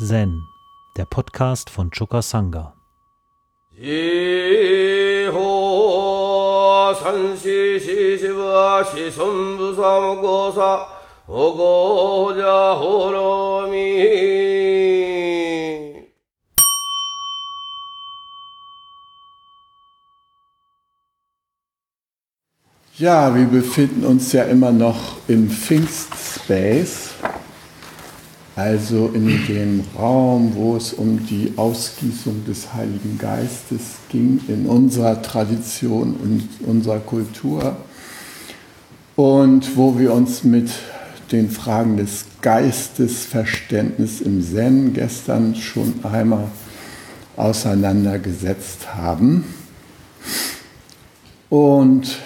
Zen, der Podcast von Choka Sangha. Ja, wir befinden uns ja immer noch im Pfingstspace also in dem Raum, wo es um die Ausgießung des Heiligen Geistes ging, in unserer Tradition und unserer Kultur und wo wir uns mit den Fragen des Geistesverständnisses im Zen gestern schon einmal auseinandergesetzt haben. Und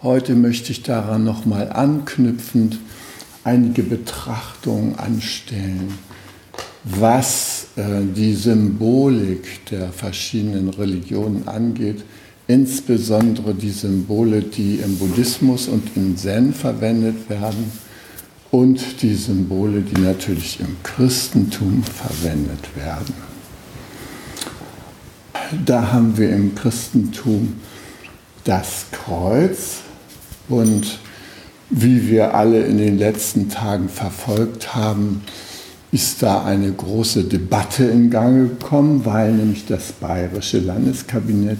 heute möchte ich daran nochmal anknüpfend einige Betrachtungen anstellen, was äh, die Symbolik der verschiedenen Religionen angeht, insbesondere die Symbole, die im Buddhismus und im Zen verwendet werden und die Symbole, die natürlich im Christentum verwendet werden. Da haben wir im Christentum das Kreuz und wie wir alle in den letzten Tagen verfolgt haben, ist da eine große Debatte in Gang gekommen, weil nämlich das bayerische Landeskabinett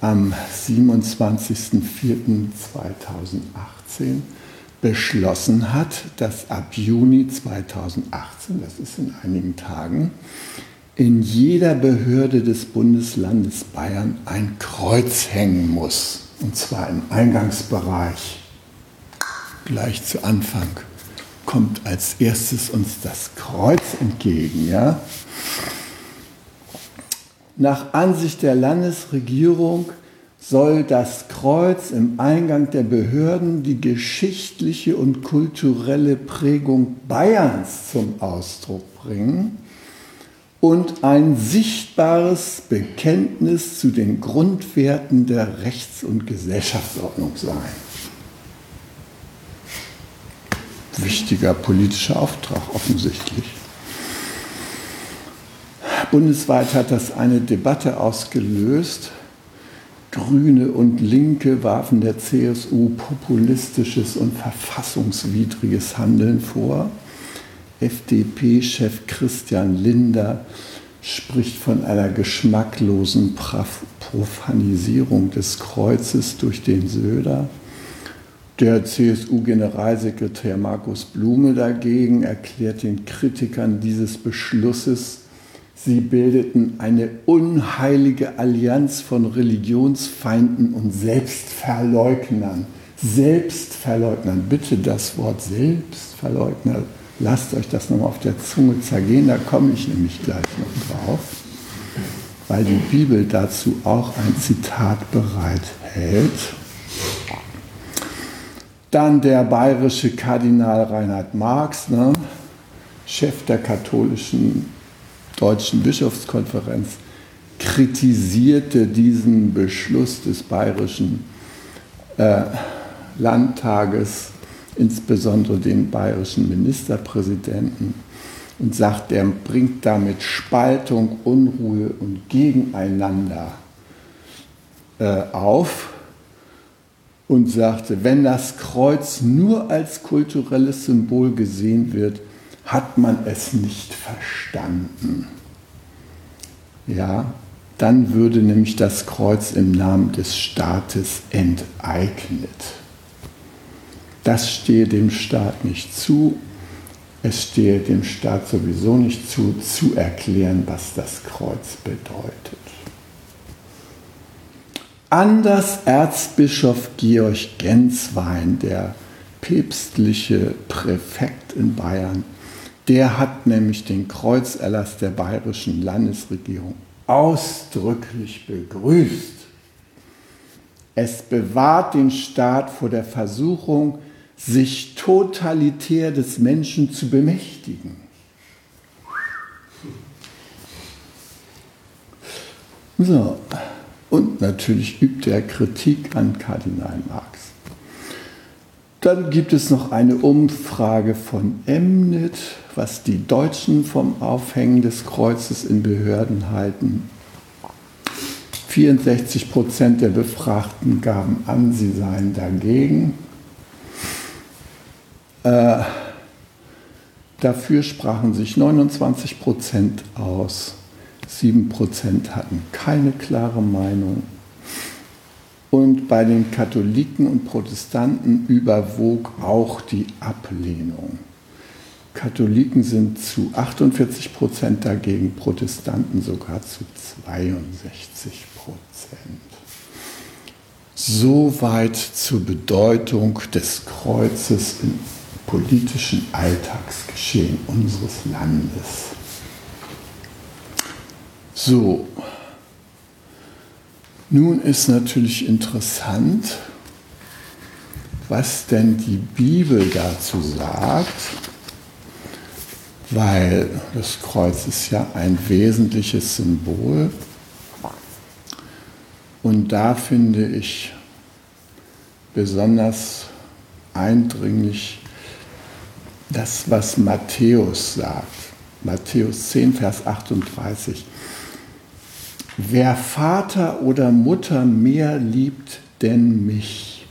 am 27.04.2018 beschlossen hat, dass ab Juni 2018, das ist in einigen Tagen, in jeder Behörde des Bundeslandes Bayern ein Kreuz hängen muss, und zwar im Eingangsbereich gleich zu Anfang kommt als erstes uns das Kreuz entgegen. Ja? Nach Ansicht der Landesregierung soll das Kreuz im Eingang der Behörden die geschichtliche und kulturelle Prägung Bayerns zum Ausdruck bringen und ein sichtbares Bekenntnis zu den Grundwerten der Rechts- und Gesellschaftsordnung sein. Wichtiger politischer Auftrag offensichtlich. Bundesweit hat das eine Debatte ausgelöst. Grüne und Linke warfen der CSU populistisches und verfassungswidriges Handeln vor. FDP-Chef Christian Linder spricht von einer geschmacklosen Profanisierung des Kreuzes durch den Söder. Der CSU-Generalsekretär Markus Blume dagegen erklärt den Kritikern dieses Beschlusses, sie bildeten eine unheilige Allianz von Religionsfeinden und Selbstverleugnern. Selbstverleugnern, bitte das Wort Selbstverleugner, lasst euch das nochmal auf der Zunge zergehen, da komme ich nämlich gleich noch drauf, weil die Bibel dazu auch ein Zitat bereithält. Dann der bayerische Kardinal Reinhard Marx, ne, Chef der katholischen deutschen Bischofskonferenz, kritisierte diesen Beschluss des bayerischen äh, Landtages, insbesondere den bayerischen Ministerpräsidenten, und sagt, er bringt damit Spaltung, Unruhe und Gegeneinander äh, auf und sagte, wenn das Kreuz nur als kulturelles Symbol gesehen wird, hat man es nicht verstanden. Ja, dann würde nämlich das Kreuz im Namen des Staates enteignet. Das stehe dem Staat nicht zu. Es stehe dem Staat sowieso nicht zu, zu erklären, was das Kreuz bedeutet. Anders Erzbischof Georg Genswein, der päpstliche Präfekt in Bayern, der hat nämlich den Kreuzerlass der bayerischen Landesregierung ausdrücklich begrüßt. Es bewahrt den Staat vor der Versuchung, sich totalitär des Menschen zu bemächtigen. So, und natürlich übte er Kritik an Kardinal Marx. Dann gibt es noch eine Umfrage von Emnet, was die Deutschen vom Aufhängen des Kreuzes in Behörden halten. 64 Prozent der Befragten gaben an, sie seien dagegen. Äh, dafür sprachen sich 29 Prozent aus. 7 Prozent hatten keine klare Meinung. Und bei den Katholiken und Protestanten überwog auch die Ablehnung. Katholiken sind zu 48 Prozent dagegen, Protestanten sogar zu 62 Prozent. Soweit zur Bedeutung des Kreuzes im politischen Alltagsgeschehen unseres Landes. So, nun ist natürlich interessant, was denn die Bibel dazu sagt, weil das Kreuz ist ja ein wesentliches Symbol. Und da finde ich besonders eindringlich das, was Matthäus sagt. Matthäus 10, Vers 38. Wer Vater oder Mutter mehr liebt denn mich,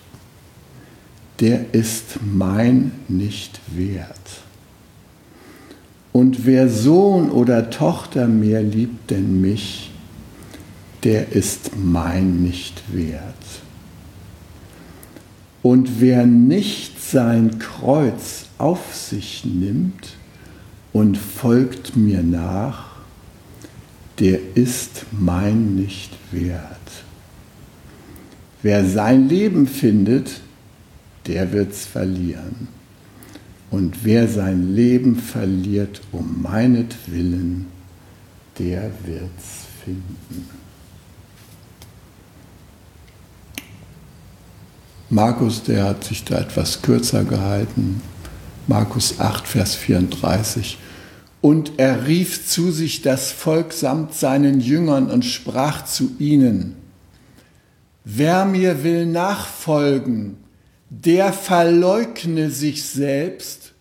der ist mein nicht wert. Und wer Sohn oder Tochter mehr liebt denn mich, der ist mein nicht wert. Und wer nicht sein Kreuz auf sich nimmt und folgt mir nach, der ist mein nicht wert. Wer sein Leben findet, der wird's verlieren. Und wer sein Leben verliert um meinetwillen, der wird's finden. Markus, der hat sich da etwas kürzer gehalten. Markus 8, Vers 34. Und er rief zu sich das Volk samt seinen Jüngern und sprach zu ihnen, wer mir will nachfolgen, der verleugne sich selbst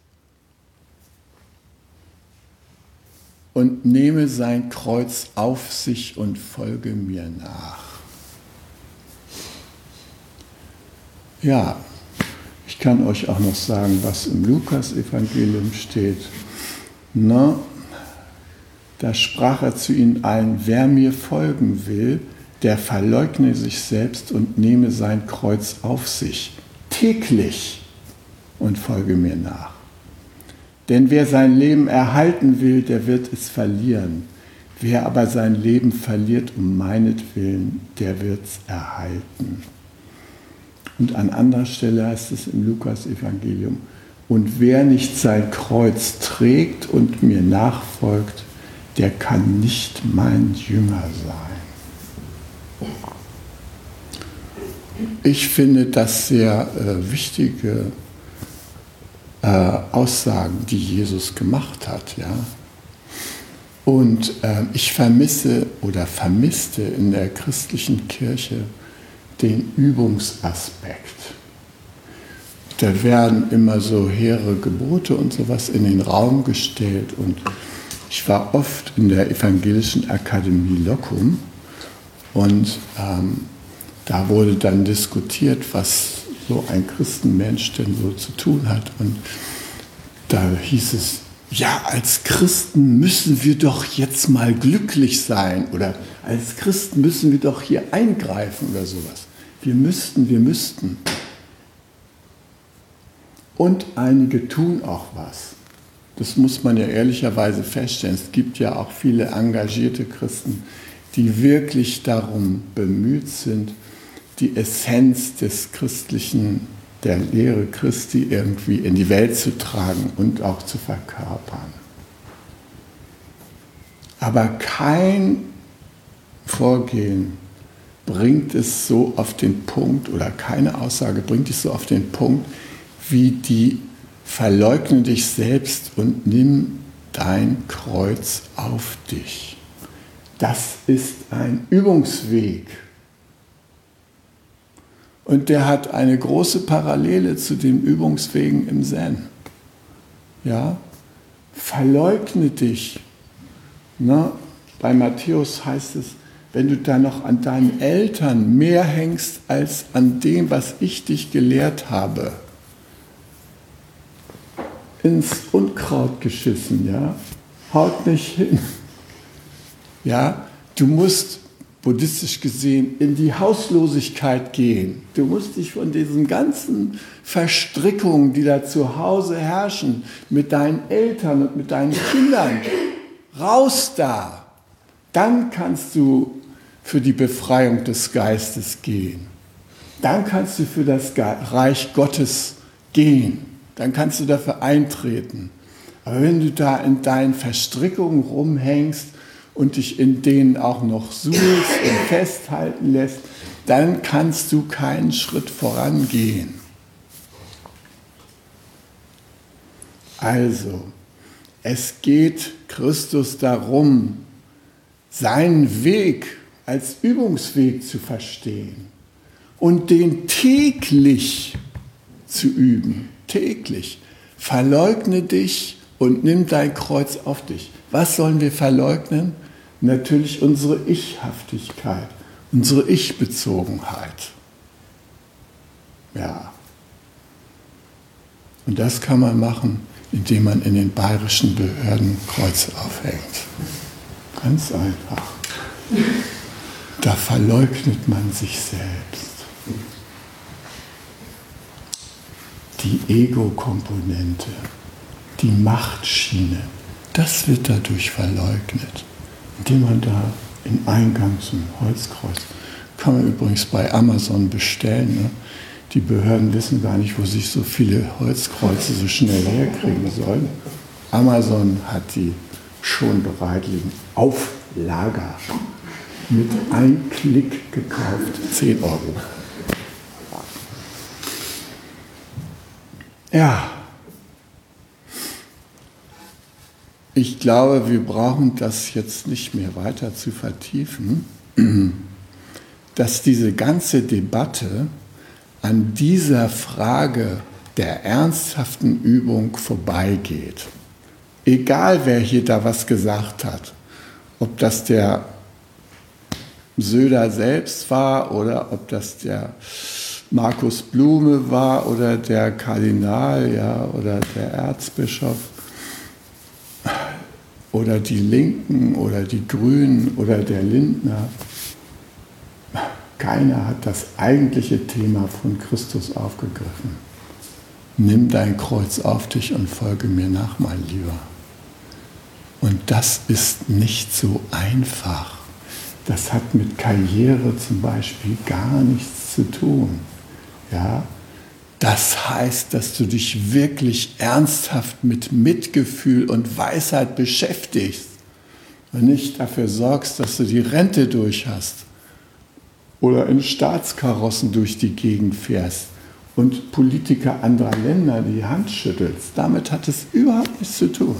und nehme sein Kreuz auf sich und folge mir nach. Ja, ich kann euch auch noch sagen, was im Lukas-Evangelium steht. Na, da sprach er zu ihnen allen, wer mir folgen will, der verleugne sich selbst und nehme sein Kreuz auf sich, täglich und folge mir nach. Denn wer sein Leben erhalten will, der wird es verlieren. Wer aber sein Leben verliert um meinetwillen, der wird es erhalten. Und an anderer Stelle heißt es im Lukas-Evangelium, und wer nicht sein Kreuz trägt und mir nachfolgt, der kann nicht mein Jünger sein. Ich finde das sehr äh, wichtige äh, Aussagen, die Jesus gemacht hat. Ja? Und äh, ich vermisse oder vermisste in der christlichen Kirche den Übungsaspekt da werden immer so hehre Gebote und sowas in den Raum gestellt. Und ich war oft in der Evangelischen Akademie Locum und ähm, da wurde dann diskutiert, was so ein Christenmensch denn so zu tun hat. Und da hieß es, ja, als Christen müssen wir doch jetzt mal glücklich sein oder als Christen müssen wir doch hier eingreifen oder sowas. Wir müssten, wir müssten. Und einige tun auch was. Das muss man ja ehrlicherweise feststellen. Es gibt ja auch viele engagierte Christen, die wirklich darum bemüht sind, die Essenz des christlichen, der Lehre Christi irgendwie in die Welt zu tragen und auch zu verkörpern. Aber kein Vorgehen bringt es so auf den Punkt oder keine Aussage bringt es so auf den Punkt, wie die verleugne dich selbst und nimm dein Kreuz auf dich. Das ist ein Übungsweg. Und der hat eine große Parallele zu den Übungswegen im Zen. Ja? Verleugne dich. Ne? Bei Matthäus heißt es, wenn du da noch an deinen Eltern mehr hängst als an dem, was ich dich gelehrt habe, ins Unkraut geschissen, ja, haut nicht hin. Ja, du musst buddhistisch gesehen in die Hauslosigkeit gehen. Du musst dich von diesen ganzen Verstrickungen, die da zu Hause herrschen, mit deinen Eltern und mit deinen Kindern, raus da. Dann kannst du für die Befreiung des Geistes gehen. Dann kannst du für das Reich Gottes gehen. Dann kannst du dafür eintreten. Aber wenn du da in deinen Verstrickungen rumhängst und dich in denen auch noch suchst und festhalten lässt, dann kannst du keinen Schritt vorangehen. Also, es geht Christus darum, seinen Weg als Übungsweg zu verstehen und den täglich zu üben. Täglich. Verleugne dich und nimm dein Kreuz auf dich. Was sollen wir verleugnen? natürlich unsere Ichhaftigkeit, unsere Ich-Bezogenheit. Ja. Und das kann man machen, indem man in den bayerischen Behörden Kreuze aufhängt. Ganz einfach. Da verleugnet man sich selbst. Die Ego-Komponente, die Machtschiene, das wird dadurch verleugnet indem man da in Eingang zum Holzkreuz, kann man übrigens bei Amazon bestellen. Ne? Die Behörden wissen gar nicht, wo sich so viele Holzkreuze so schnell herkriegen sollen. Amazon hat die schon bereit liegen. Auf Lager. Mit einem Klick gekauft. 10 Euro. Ja, Ich glaube, wir brauchen das jetzt nicht mehr weiter zu vertiefen, dass diese ganze Debatte an dieser Frage der ernsthaften Übung vorbeigeht. Egal wer hier da was gesagt hat, ob das der Söder selbst war oder ob das der Markus Blume war oder der Kardinal ja, oder der Erzbischof oder die Linken oder die Grünen oder der Lindner. Keiner hat das eigentliche Thema von Christus aufgegriffen. Nimm dein Kreuz auf dich und folge mir nach, mein Lieber. Und das ist nicht so einfach. Das hat mit Karriere zum Beispiel gar nichts zu tun. Ja, das heißt, dass du dich wirklich ernsthaft mit Mitgefühl und Weisheit beschäftigst und nicht dafür sorgst, dass du die Rente durch hast oder in Staatskarossen durch die Gegend fährst und Politiker anderer Länder die Hand schüttelst. Damit hat es überhaupt nichts zu tun.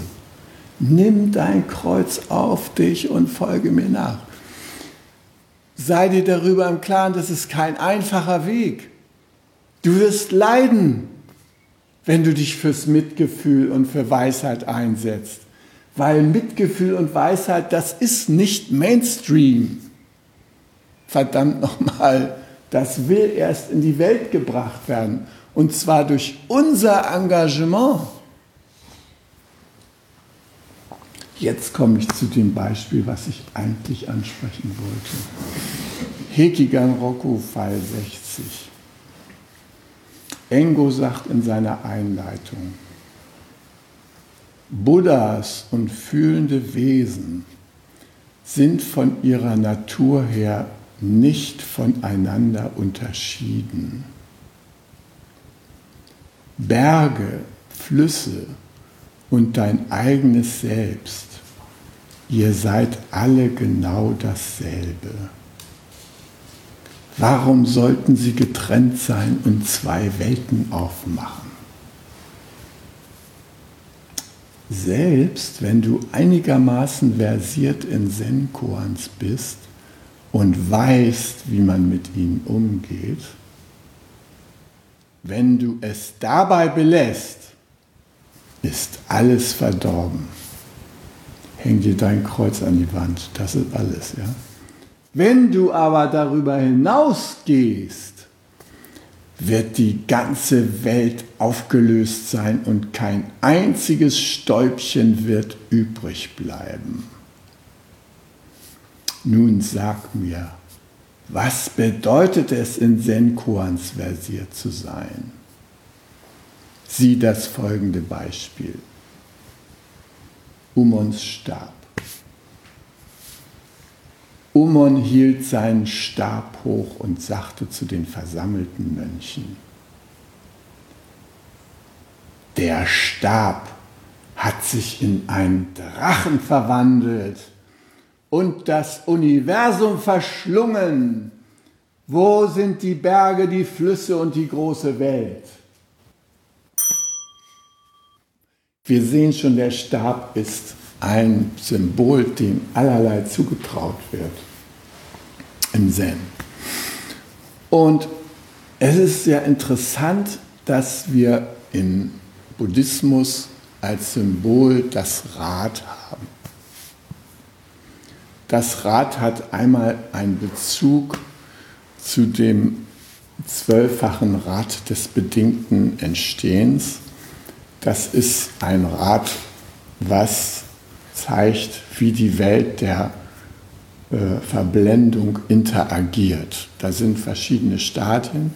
Nimm dein Kreuz auf dich und folge mir nach. Sei dir darüber im Klaren, das ist kein einfacher Weg. Du wirst leiden, wenn du dich fürs Mitgefühl und für Weisheit einsetzt. Weil Mitgefühl und Weisheit, das ist nicht Mainstream. Verdammt nochmal, das will erst in die Welt gebracht werden. Und zwar durch unser Engagement. Jetzt komme ich zu dem Beispiel, was ich eigentlich ansprechen wollte. Hekigan Roku, Fall 60. Engo sagt in seiner Einleitung, Buddhas und fühlende Wesen sind von ihrer Natur her nicht voneinander unterschieden. Berge, Flüsse und dein eigenes Selbst, ihr seid alle genau dasselbe. Warum sollten sie getrennt sein und zwei Welten aufmachen? Selbst wenn du einigermaßen versiert in Zen-Koans bist und weißt, wie man mit ihnen umgeht, wenn du es dabei belässt, ist alles verdorben. Häng dir dein Kreuz an die Wand, das ist alles, ja. Wenn du aber darüber hinausgehst, wird die ganze Welt aufgelöst sein und kein einziges Stäubchen wird übrig bleiben. Nun sag mir, was bedeutet es, in Senkoans versiert zu sein? Sieh das folgende Beispiel. Umons Stab. Umon hielt seinen Stab hoch und sagte zu den versammelten Mönchen, der Stab hat sich in einen Drachen verwandelt und das Universum verschlungen. Wo sind die Berge, die Flüsse und die große Welt? Wir sehen schon, der Stab ist ein Symbol, dem allerlei zugetraut wird im Zen. Und es ist sehr interessant, dass wir im Buddhismus als Symbol das Rad haben. Das Rad hat einmal einen Bezug zu dem zwölffachen Rad des bedingten Entstehens. Das ist ein Rad, was zeigt, wie die Welt der Verblendung interagiert. Da sind verschiedene Stadien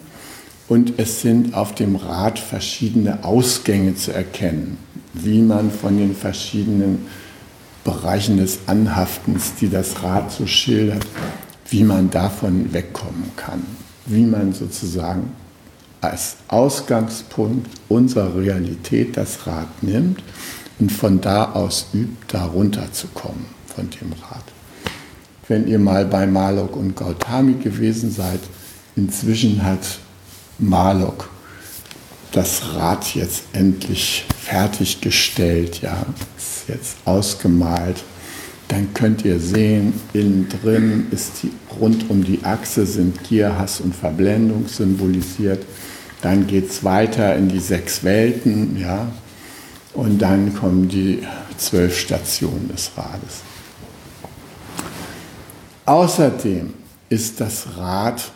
und es sind auf dem Rad verschiedene Ausgänge zu erkennen, wie man von den verschiedenen Bereichen des Anhaftens, die das Rad so schildert, wie man davon wegkommen kann, wie man sozusagen als Ausgangspunkt unserer Realität das Rad nimmt und von da aus übt, da runterzukommen von dem Rad wenn ihr mal bei Malok und Gautami gewesen seid. Inzwischen hat Malok das Rad jetzt endlich fertiggestellt, ja, ist jetzt ausgemalt. Dann könnt ihr sehen, innen drin ist die, rund um die Achse sind Gier, Hass und Verblendung symbolisiert. Dann geht es weiter in die sechs Welten, ja, und dann kommen die zwölf Stationen des Rades. Außerdem ist das Rad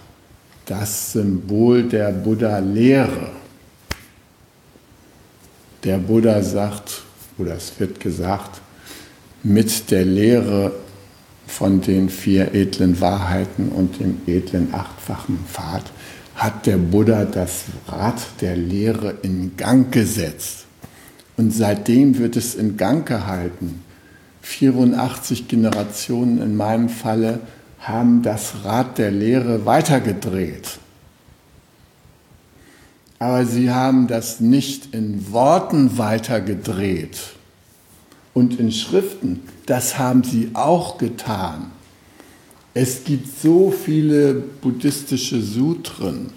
das Symbol der Buddha-Lehre. Der Buddha sagt, oder es wird gesagt, mit der Lehre von den vier edlen Wahrheiten und dem edlen achtfachen Pfad hat der Buddha das Rad der Lehre in Gang gesetzt. Und seitdem wird es in Gang gehalten. 84 Generationen in meinem Falle haben das Rad der Lehre weitergedreht. Aber sie haben das nicht in Worten weitergedreht und in Schriften. Das haben sie auch getan. Es gibt so viele buddhistische Sutren.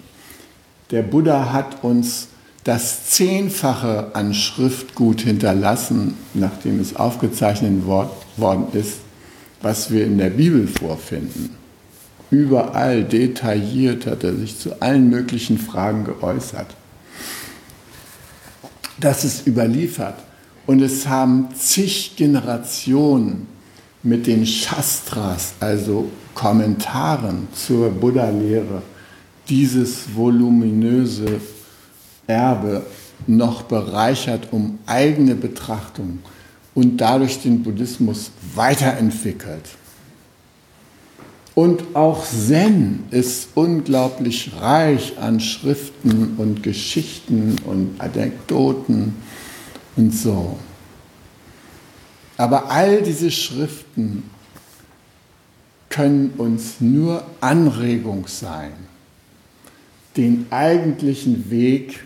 Der Buddha hat uns das Zehnfache an Schriftgut hinterlassen, nachdem es aufgezeichnet worden ist, was wir in der Bibel vorfinden. Überall detailliert hat er sich zu allen möglichen Fragen geäußert. Das ist überliefert. Und es haben zig Generationen mit den Shastras, also Kommentaren zur Buddha-Lehre, dieses voluminöse Erbe noch bereichert um eigene Betrachtung und dadurch den Buddhismus weiterentwickelt. Und auch Zen ist unglaublich reich an Schriften und Geschichten und Anekdoten und so. Aber all diese Schriften können uns nur Anregung sein, den eigentlichen Weg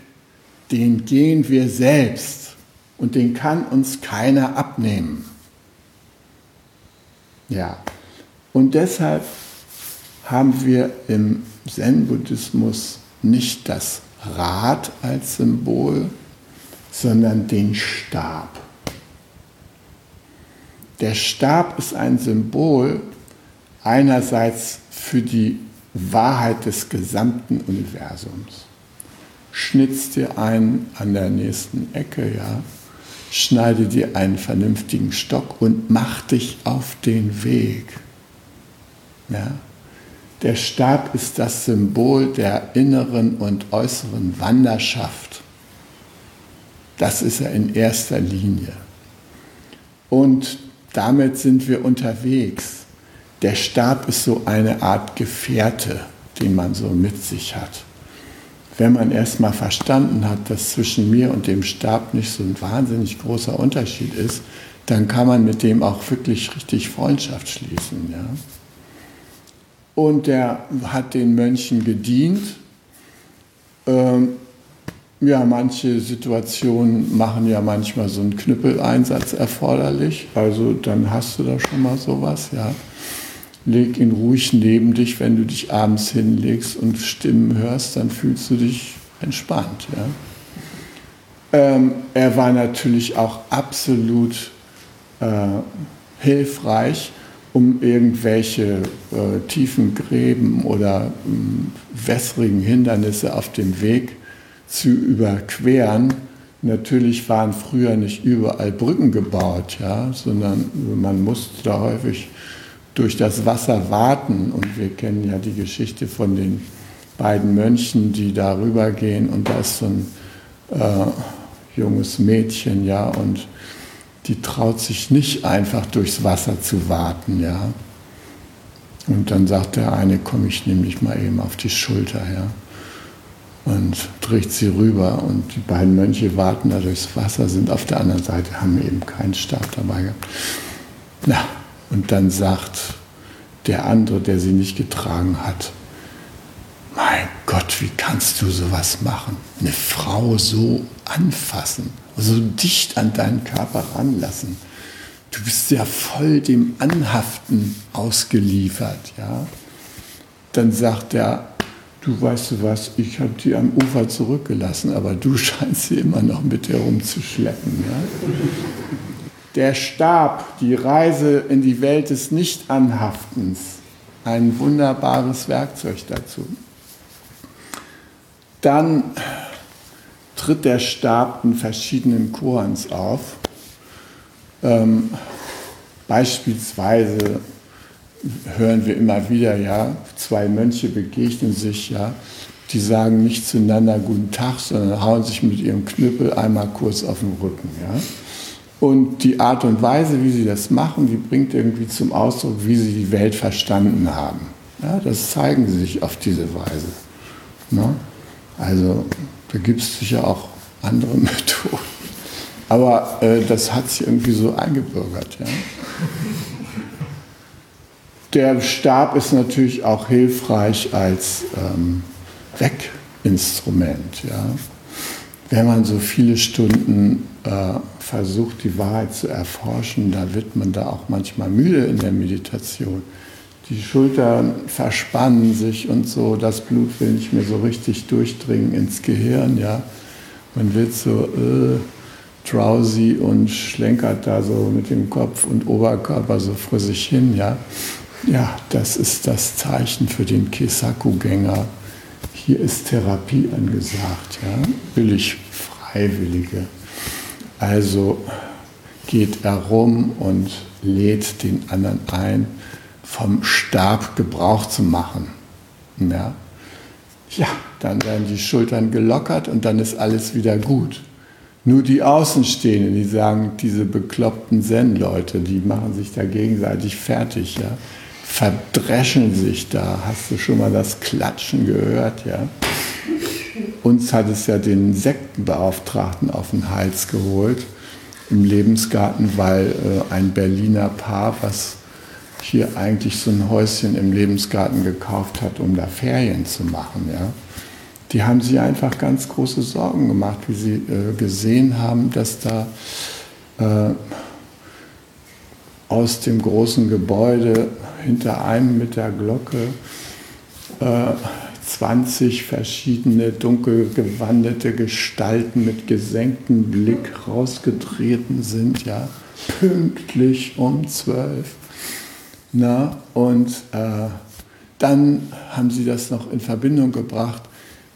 den gehen wir selbst und den kann uns keiner abnehmen. Ja, und deshalb haben wir im Zen-Buddhismus nicht das Rad als Symbol, sondern den Stab. Der Stab ist ein Symbol einerseits für die Wahrheit des gesamten Universums schnitz dir einen an der nächsten Ecke, ja, schneide dir einen vernünftigen Stock und mach dich auf den Weg. Ja. Der Stab ist das Symbol der inneren und äußeren Wanderschaft. Das ist er in erster Linie. Und damit sind wir unterwegs. Der Stab ist so eine Art Gefährte, den man so mit sich hat. Wenn man erstmal verstanden hat, dass zwischen mir und dem Stab nicht so ein wahnsinnig großer Unterschied ist, dann kann man mit dem auch wirklich richtig Freundschaft schließen. Ja? Und der hat den Mönchen gedient. Ähm, ja, manche Situationen machen ja manchmal so einen Knüppeleinsatz erforderlich. Also dann hast du da schon mal sowas, ja. Leg ihn ruhig neben dich, wenn du dich abends hinlegst und Stimmen hörst, dann fühlst du dich entspannt, ja. Ähm, er war natürlich auch absolut äh, hilfreich, um irgendwelche äh, tiefen Gräben oder äh, wässrigen Hindernisse auf dem Weg zu überqueren. Natürlich waren früher nicht überall Brücken gebaut, ja, sondern man musste da häufig durch das Wasser warten. Und wir kennen ja die Geschichte von den beiden Mönchen, die da rübergehen und da ist so ein äh, junges Mädchen, ja, und die traut sich nicht einfach durchs Wasser zu warten, ja. Und dann sagt der eine, komm, ich nehme dich mal eben auf die Schulter, ja und trägt sie rüber. Und die beiden Mönche warten da durchs Wasser, sind auf der anderen Seite, haben eben keinen Stab dabei gehabt. Na, und dann sagt der andere, der sie nicht getragen hat, mein Gott, wie kannst du sowas machen? Eine Frau so anfassen, so dicht an deinen Körper ranlassen. Du bist ja voll dem Anhaften ausgeliefert, ja. Dann sagt der du weißt du was, ich habe die am Ufer zurückgelassen, aber du scheinst sie immer noch mit herumzuschleppen. Ja? Der Stab, die Reise in die Welt des Nichtanhaftens, ein wunderbares Werkzeug dazu. Dann tritt der Stab in verschiedenen Korans auf. Ähm, beispielsweise hören wir immer wieder, ja, zwei Mönche begegnen sich, ja, die sagen nicht zueinander Guten Tag, sondern hauen sich mit ihrem Knüppel einmal kurz auf den Rücken, ja. Und die Art und Weise, wie sie das machen, die bringt irgendwie zum Ausdruck, wie sie die Welt verstanden haben. Ja, das zeigen sie sich auf diese Weise. Ne? Also da gibt es sicher auch andere Methoden. Aber äh, das hat sich irgendwie so eingebürgert. Ja? Der Stab ist natürlich auch hilfreich als ähm, Weginstrument. Ja. Wenn man so viele Stunden äh, versucht, die Wahrheit zu erforschen, da wird man da auch manchmal müde in der Meditation. Die Schultern verspannen sich und so, das Blut will nicht mehr so richtig durchdringen ins Gehirn. Ja. Man wird so äh, drowsy und schlenkert da so mit dem Kopf und Oberkörper so vor sich hin. Ja. Ja, das ist das Zeichen für den Kesaku-Gänger. Hier ist Therapie angesagt, ja? billig Freiwillige. Also geht er rum und lädt den anderen ein, vom Stab Gebrauch zu machen. Ja, ja dann werden die Schultern gelockert und dann ist alles wieder gut. Nur die Außenstehenden, die sagen, diese bekloppten Zen-Leute, die machen sich da gegenseitig fertig. Ja? verdreschen sich da. Hast du schon mal das Klatschen gehört? Ja? Uns hat es ja den Sektenbeauftragten auf den Hals geholt im Lebensgarten, weil äh, ein Berliner Paar, was hier eigentlich so ein Häuschen im Lebensgarten gekauft hat, um da Ferien zu machen, ja, die haben sich einfach ganz große Sorgen gemacht, wie sie äh, gesehen haben, dass da äh, aus dem großen Gebäude hinter einem mit der Glocke äh, 20 verschiedene dunkel gewandete Gestalten mit gesenktem Blick rausgetreten sind, ja, pünktlich um zwölf. Na, und äh, dann haben sie das noch in Verbindung gebracht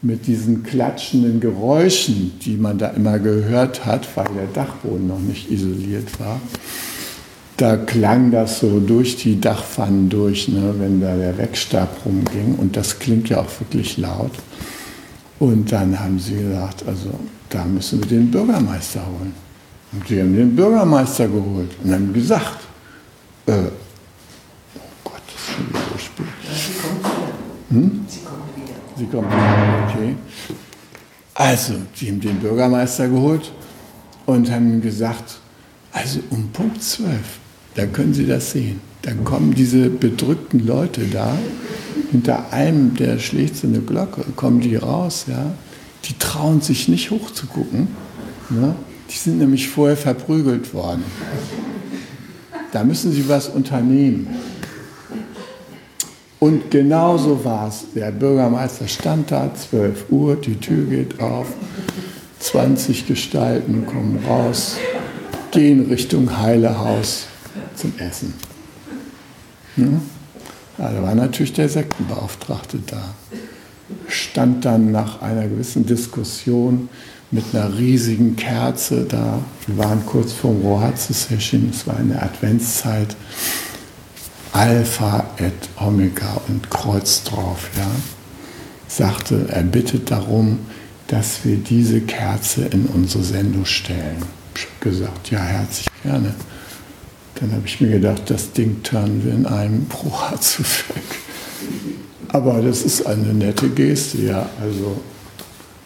mit diesen klatschenden Geräuschen, die man da immer gehört hat, weil der Dachboden noch nicht isoliert war, da klang das so durch die Dachpfannen durch, ne, wenn da der Wegstab rumging. Und das klingt ja auch wirklich laut. Und dann haben sie gesagt, also da müssen wir den Bürgermeister holen. Und sie haben den Bürgermeister geholt und haben gesagt, äh, oh Gott, das ist schon wieder so spät. Sie kommt wieder. Hm? Sie kommt wieder. Sie kommt wieder, okay. Also, die haben den Bürgermeister geholt und haben gesagt, also um Punkt 12, da können Sie das sehen. Dann kommen diese bedrückten Leute da, hinter einem, der schlägt so eine Glocke, kommen die raus, ja. Die trauen sich nicht hochzugucken. Ne? Die sind nämlich vorher verprügelt worden. Da müssen Sie was unternehmen. Und genau so war es. Der Bürgermeister stand da, 12 Uhr, die Tür geht auf, 20 Gestalten kommen raus, gehen Richtung Heilehaus zum Essen. Hm? Ja, da war natürlich der Sektenbeauftragte da. Stand dann nach einer gewissen Diskussion mit einer riesigen Kerze da. Wir waren kurz vorm Rohatsu-Session, es war in der Adventszeit. Alpha et Omega und Kreuz drauf, ja. Sagte, er bittet darum, dass wir diese Kerze in unsere Sendung stellen. Ich habe gesagt, ja, herzlich gerne. Dann habe ich mir gedacht, das Ding turnen wir in einem Prohatsu weg. Aber das ist eine nette Geste, ja. Also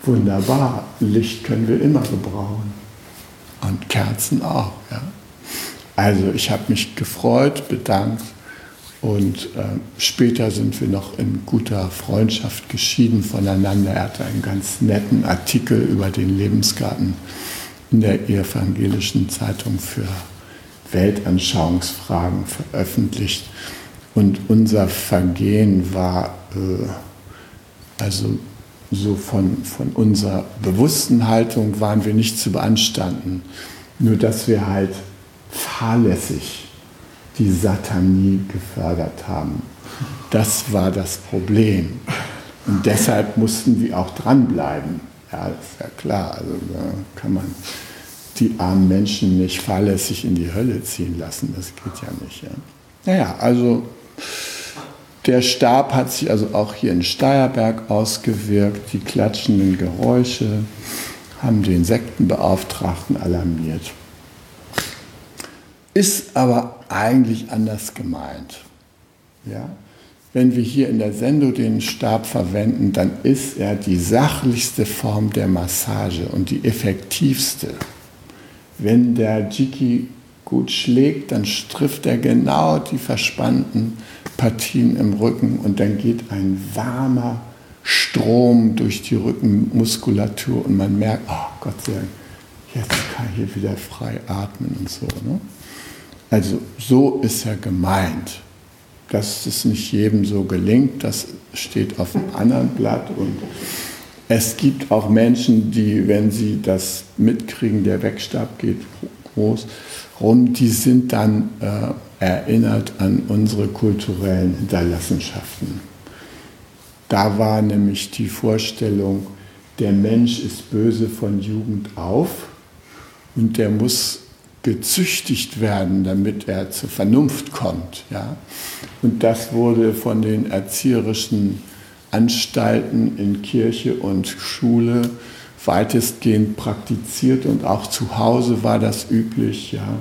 wunderbar. Licht können wir immer gebrauchen. Und Kerzen auch, ja. Also ich habe mich gefreut, bedankt und äh, später sind wir noch in guter Freundschaft geschieden voneinander. Er hatte einen ganz netten Artikel über den Lebensgarten in der evangelischen Zeitung für Weltanschauungsfragen veröffentlicht. Und unser Vergehen war äh, also so von, von unserer bewussten Haltung waren wir nicht zu beanstanden. Nur dass wir halt fahrlässig die Satanie gefördert haben. Das war das Problem. Und deshalb mussten wir auch dranbleiben. Ja, das ist ja klar. Also da kann man die armen Menschen nicht fahrlässig in die Hölle ziehen lassen. Das geht ja nicht. Ja. Naja, also der Stab hat sich also auch hier in Steierberg ausgewirkt. Die klatschenden Geräusche haben den Sektenbeauftragten alarmiert. Ist aber eigentlich anders gemeint. Ja? Wenn wir hier in der Sendung den Stab verwenden, dann ist er die sachlichste Form der Massage und die effektivste. Wenn der Jiki gut schlägt, dann trifft er genau die verspannten Partien im Rücken und dann geht ein warmer Strom durch die Rückenmuskulatur und man merkt, oh Gott sei Dank, jetzt kann ich hier wieder frei atmen und so. Ne? Also so ist er gemeint. Dass es nicht jedem so gelingt, das steht auf einem anderen Blatt und es gibt auch Menschen, die, wenn sie das mitkriegen, der Wegstab geht groß rum, die sind dann äh, erinnert an unsere kulturellen Hinterlassenschaften. Da war nämlich die Vorstellung, der Mensch ist böse von Jugend auf und der muss gezüchtigt werden, damit er zur Vernunft kommt. Ja? Und das wurde von den erzieherischen Anstalten in Kirche und Schule weitestgehend praktiziert und auch zu Hause war das üblich. Ja.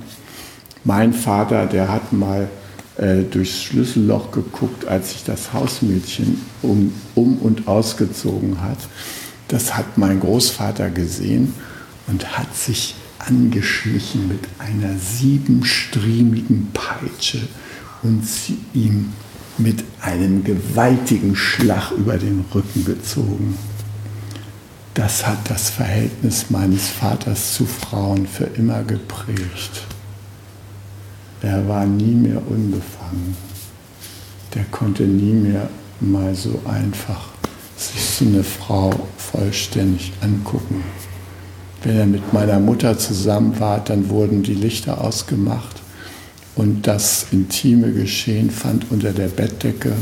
Mein Vater, der hat mal äh, durchs Schlüsselloch geguckt, als sich das Hausmädchen um, um und ausgezogen hat. Das hat mein Großvater gesehen und hat sich angeschlichen mit einer siebenstriemigen Peitsche und sie ihm mit einem gewaltigen Schlag über den Rücken gezogen. Das hat das Verhältnis meines Vaters zu Frauen für immer geprägt. Er war nie mehr unbefangen. Der konnte nie mehr mal so einfach sich so eine Frau vollständig angucken. Wenn er mit meiner Mutter zusammen war, dann wurden die Lichter ausgemacht und das intime Geschehen fand unter der Bettdecke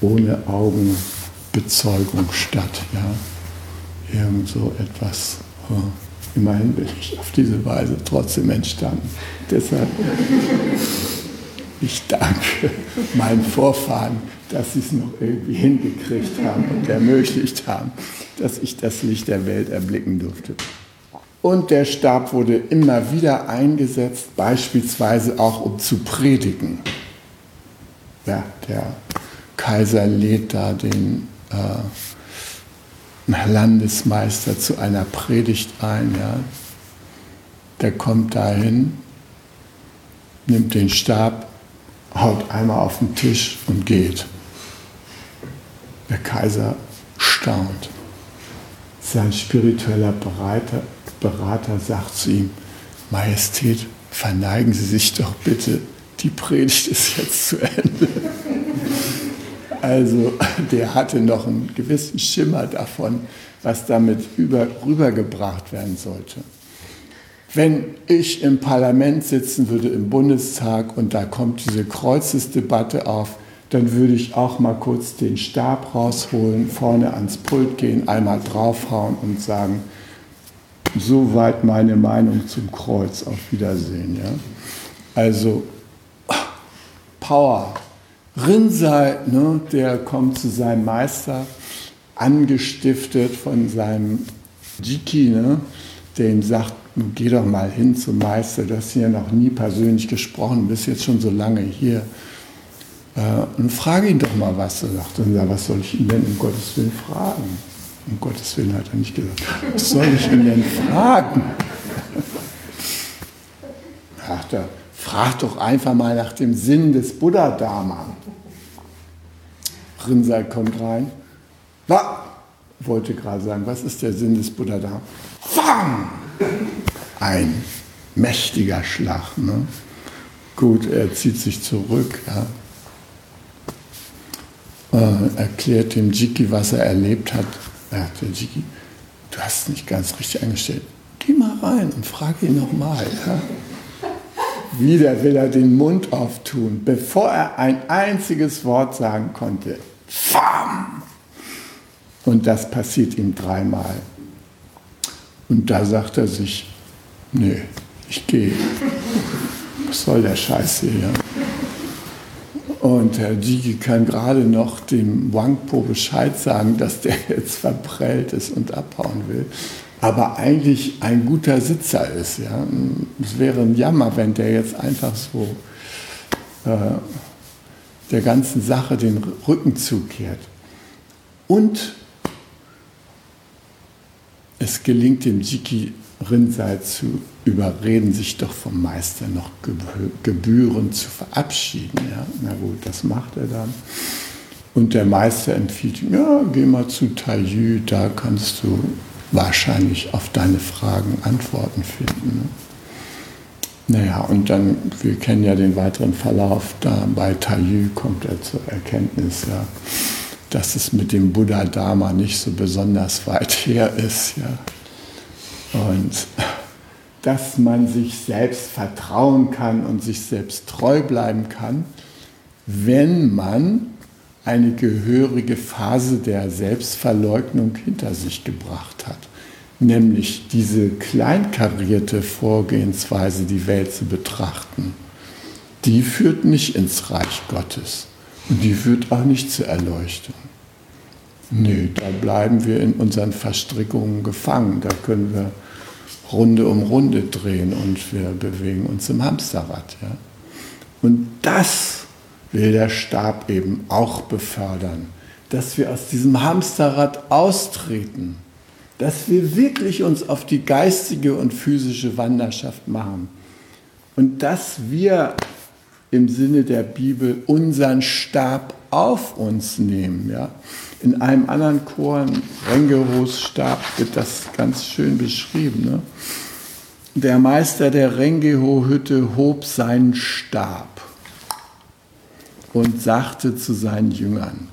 ohne Augenbezeugung statt. Ja. irgend so etwas. Immerhin bin ich auf diese Weise trotzdem entstanden. Deshalb, ich danke meinen Vorfahren, dass sie es noch irgendwie hingekriegt haben und ermöglicht haben, dass ich das Licht der Welt erblicken durfte. Und der Stab wurde immer wieder eingesetzt, beispielsweise auch um zu predigen. Ja, der Kaiser lädt da den äh, Landesmeister zu einer Predigt ein. Ja. Der kommt dahin, nimmt den Stab, haut einmal auf den Tisch und geht. Der Kaiser staunt. Sein spiritueller Berater, Berater sagt zu ihm, Majestät, verneigen Sie sich doch bitte, die Predigt ist jetzt zu Ende. Also der hatte noch einen gewissen Schimmer davon, was damit über, rübergebracht werden sollte. Wenn ich im Parlament sitzen würde, im Bundestag, und da kommt diese Kreuzesdebatte auf, dann würde ich auch mal kurz den Stab rausholen, vorne ans Pult gehen, einmal draufhauen und sagen, soweit meine Meinung zum Kreuz, auf Wiedersehen. Ja? Also Power. Rinzai, ne, der kommt zu seinem Meister, angestiftet von seinem Jiki, ne, der ihm sagt, geh doch mal hin zum Meister, du hast hier noch nie persönlich gesprochen, bist jetzt schon so lange hier. Äh, und frage ihn doch mal was. Er sagt dann, was soll ich ihn denn um Gottes Willen fragen? Um Gottes Willen hat er nicht gesagt. Was soll ich ihn denn fragen? Sagt er, frag doch einfach mal nach dem Sinn des Buddha-Dharma. Rinzai kommt rein. Was? Wollte gerade sagen, was ist der Sinn des Buddha-Dharma? Fang! Ein mächtiger Schlag. Ne? Gut, er zieht sich zurück. Ja äh, erklärt dem Jiki, was er erlebt hat. Er hat Jiki, du hast es nicht ganz richtig eingestellt. Geh mal rein und frage ihn nochmal. Ja? Wieder will er den Mund auftun, bevor er ein einziges Wort sagen konnte. Fam! Und das passiert ihm dreimal. Und da sagt er sich, nee, ich gehe. Was soll der Scheiß hier? Und Herr Jigi kann gerade noch dem Wangpo Bescheid sagen, dass der jetzt verprellt ist und abhauen will. Aber eigentlich ein guter Sitzer ist. Ja. Es wäre ein Jammer, wenn der jetzt einfach so äh, der ganzen Sache den Rücken zukehrt. Und es gelingt dem Jiki Rinzai zu überreden, sich doch vom Meister noch gebührend zu verabschieden. Ja? Na gut, das macht er dann. Und der Meister empfiehlt ihm, ja, geh mal zu Taiyü, da kannst du wahrscheinlich auf deine Fragen Antworten finden. Ne? Naja, und dann, wir kennen ja den weiteren Verlauf, da bei Taiyü kommt er zur Erkenntnis, ja, dass es mit dem Buddha-Dharma nicht so besonders weit her ist. Ja. Und dass man sich selbst vertrauen kann und sich selbst treu bleiben kann, wenn man eine gehörige Phase der Selbstverleugnung hinter sich gebracht hat. Nämlich diese kleinkarierte Vorgehensweise, die Welt zu betrachten. Die führt nicht ins Reich Gottes und die führt auch nicht zur Erleuchtung. Nee, da bleiben wir in unseren Verstrickungen gefangen. Da können wir Runde um Runde drehen und wir bewegen uns im Hamsterrad. Ja? Und das will der Stab eben auch befördern, dass wir aus diesem Hamsterrad austreten, dass wir wirklich uns auf die geistige und physische Wanderschaft machen und dass wir im Sinne der Bibel unseren Stab auf uns nehmen. Ja? In einem anderen Chor, Rengehos Stab, wird das ganz schön beschrieben. Ne? Der Meister der Rengeho-Hütte hob seinen Stab und sagte zu seinen Jüngern,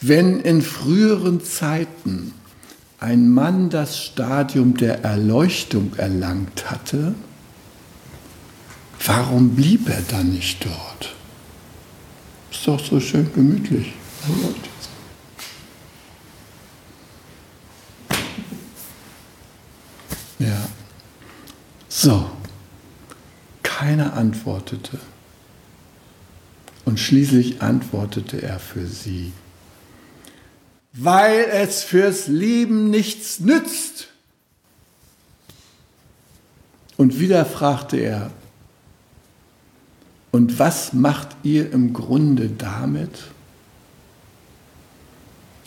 wenn in früheren Zeiten ein Mann das Stadium der Erleuchtung erlangt hatte, warum blieb er dann nicht dort? Ist doch so schön gemütlich. Ja. So. Keiner antwortete. Und schließlich antwortete er für sie. Weil es fürs Leben nichts nützt. Und wieder fragte er, und was macht ihr im Grunde damit?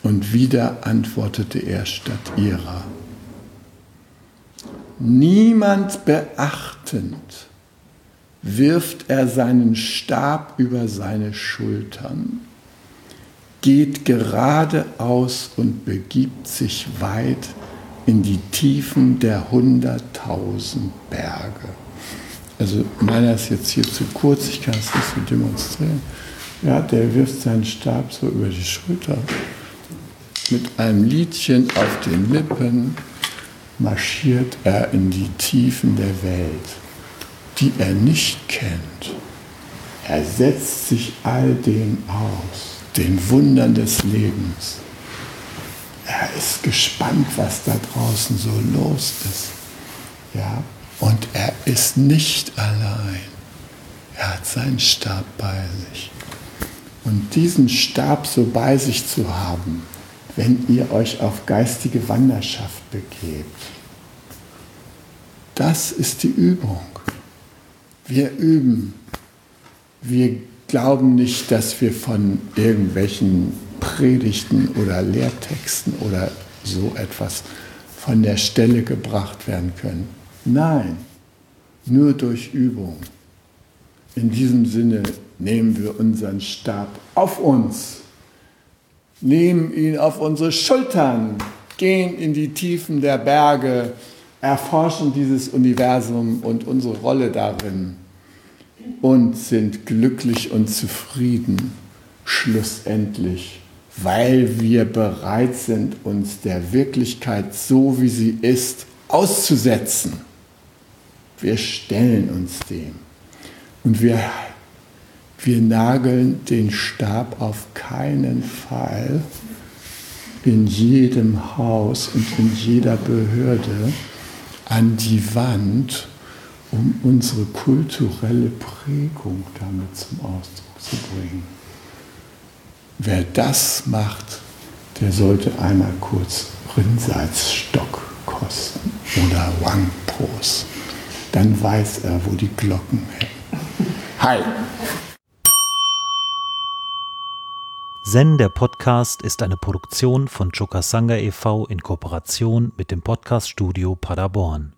Und wieder antwortete er statt ihrer. Niemand beachtend wirft er seinen Stab über seine Schultern, geht geradeaus und begibt sich weit in die Tiefen der hunderttausend Berge. Also meiner ist jetzt hier zu kurz, ich kann es nicht so demonstrieren. Ja, der wirft seinen Stab so über die Schulter mit einem Liedchen auf den Lippen marschiert er in die Tiefen der Welt, die er nicht kennt. Er setzt sich all dem aus, den Wundern des Lebens. Er ist gespannt, was da draußen so los ist. Ja, und er ist nicht allein. Er hat seinen Stab bei sich. Und diesen Stab so bei sich zu haben, wenn ihr euch auf geistige Wanderschaft begebt. Das ist die Übung. Wir üben. Wir glauben nicht, dass wir von irgendwelchen Predigten oder Lehrtexten oder so etwas von der Stelle gebracht werden können. Nein, nur durch Übung. In diesem Sinne nehmen wir unseren Stab auf uns nehmen ihn auf unsere Schultern, gehen in die Tiefen der Berge, erforschen dieses Universum und unsere Rolle darin und sind glücklich und zufrieden, schlussendlich, weil wir bereit sind, uns der Wirklichkeit so wie sie ist auszusetzen. Wir stellen uns dem und wir wir nageln den Stab auf keinen Fall in jedem Haus und in jeder Behörde an die Wand, um unsere kulturelle Prägung damit zum Ausdruck zu bringen. Wer das macht, der sollte einmal kurz Rinsalzstock kosten oder Wangpros. Dann weiß er, wo die Glocken hängen. Hi! Zen, der Podcast, ist eine Produktion von Chokasanga e.V. in Kooperation mit dem Podcaststudio Paderborn.